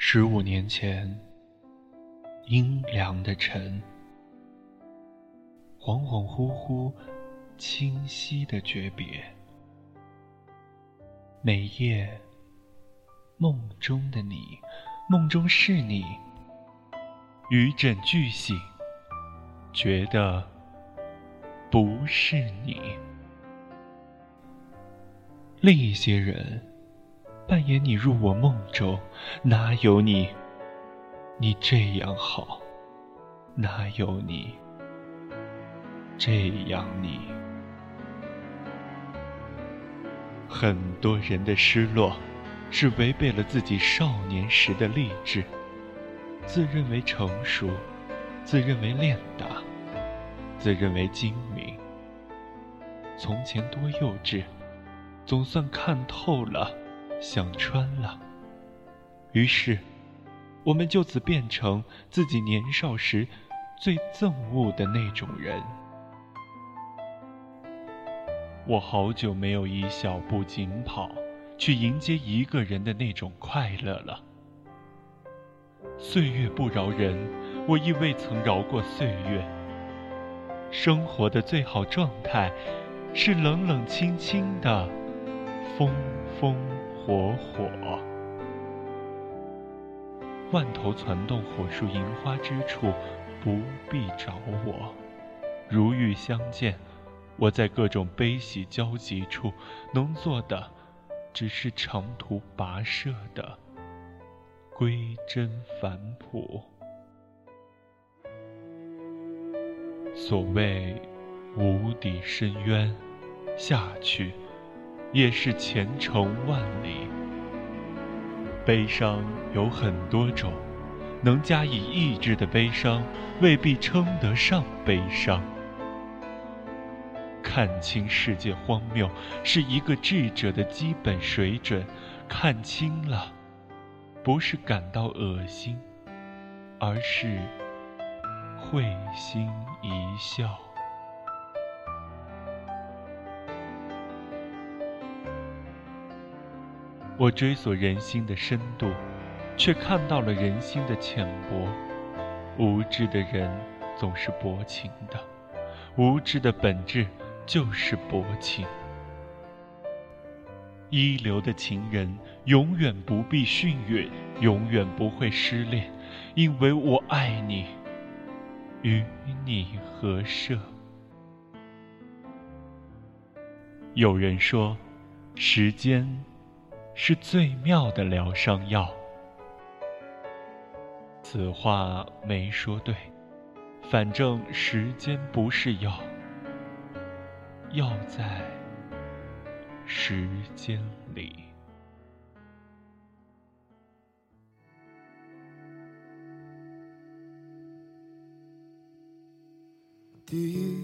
十五年前，阴凉的晨，恍恍惚惚，清晰的诀别。每夜，梦中的你，梦中是你，与枕俱醒，觉得不是你。另一些人。扮演你入我梦中，哪有你？你这样好，哪有你？这样你？很多人的失落，是违背了自己少年时的励志，自认为成熟，自认为练达，自认为精明。从前多幼稚，总算看透了。想穿了，于是，我们就此变成自己年少时最憎恶的那种人。我好久没有以小步紧跑去迎接一个人的那种快乐了。岁月不饶人，我亦未曾饶过岁月。生活的最好状态，是冷冷清清的，风风。火火，万头攒动火树银花之处，不必找我。如遇相见，我在各种悲喜交集处，能做的，只是长途跋涉的归真返璞。所谓无底深渊，下去。也是前程万里。悲伤有很多种，能加以抑制的悲伤，未必称得上悲伤。看清世界荒谬，是一个智者的基本水准。看清了，不是感到恶心，而是会心一笑。我追索人心的深度，却看到了人心的浅薄。无知的人总是薄情的，无知的本质就是薄情。一流的情人永远不必幸运，永远不会失恋，因为我爱你，与你合舍。有人说，时间。是最妙的疗伤药。此话没说对，反正时间不是药，要在时间里。第一。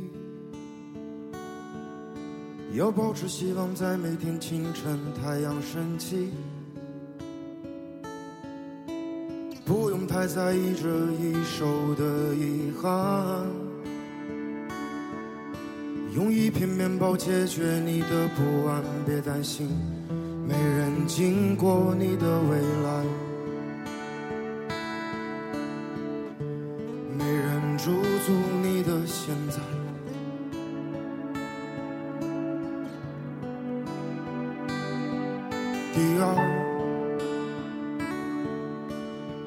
要保持希望，在每天清晨太阳升起，不用太在意这一手的遗憾，用一片面包解决你的不安别担心没人经过你的未来没人驻足你的现在。第二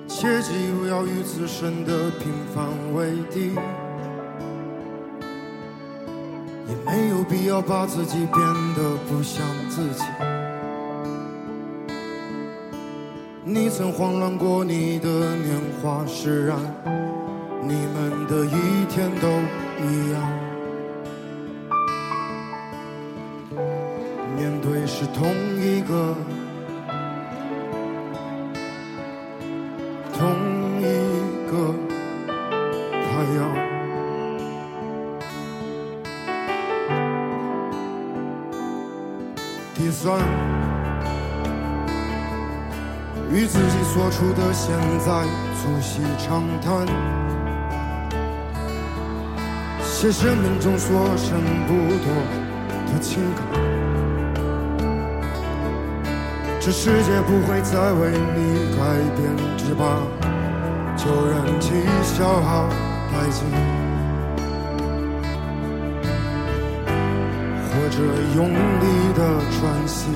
切记不要与自身的平凡为敌。也没有必要把自己变得不像自己。你曾慌乱过你的年华，释然，你们的一天都一样。面对是同一个，所处的现在促膝长谈，写生命中所剩不多的情感。这世界不会再为你改变，只把旧人气消耗殆尽，或者用力的喘息。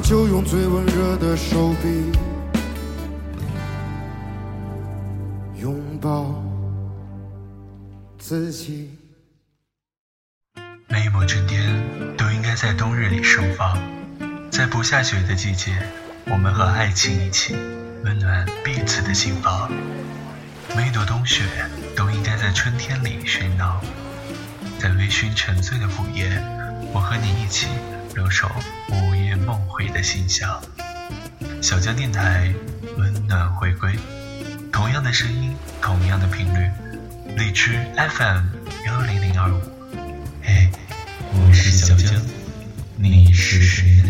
就用最温热的手臂拥抱自己。每一抹春天都应该在冬日里盛放，在不下雪的季节，我们和爱情一起温暖彼此的心房。每一朵冬雪都应该在春天里喧闹，在微醺沉醉的午夜，我和你一起留守午夜梦回的心象，小江电台温暖回归，同样的声音，同样的频率，荔枝 FM 幺零零二五。嘿，我是小江，你是谁？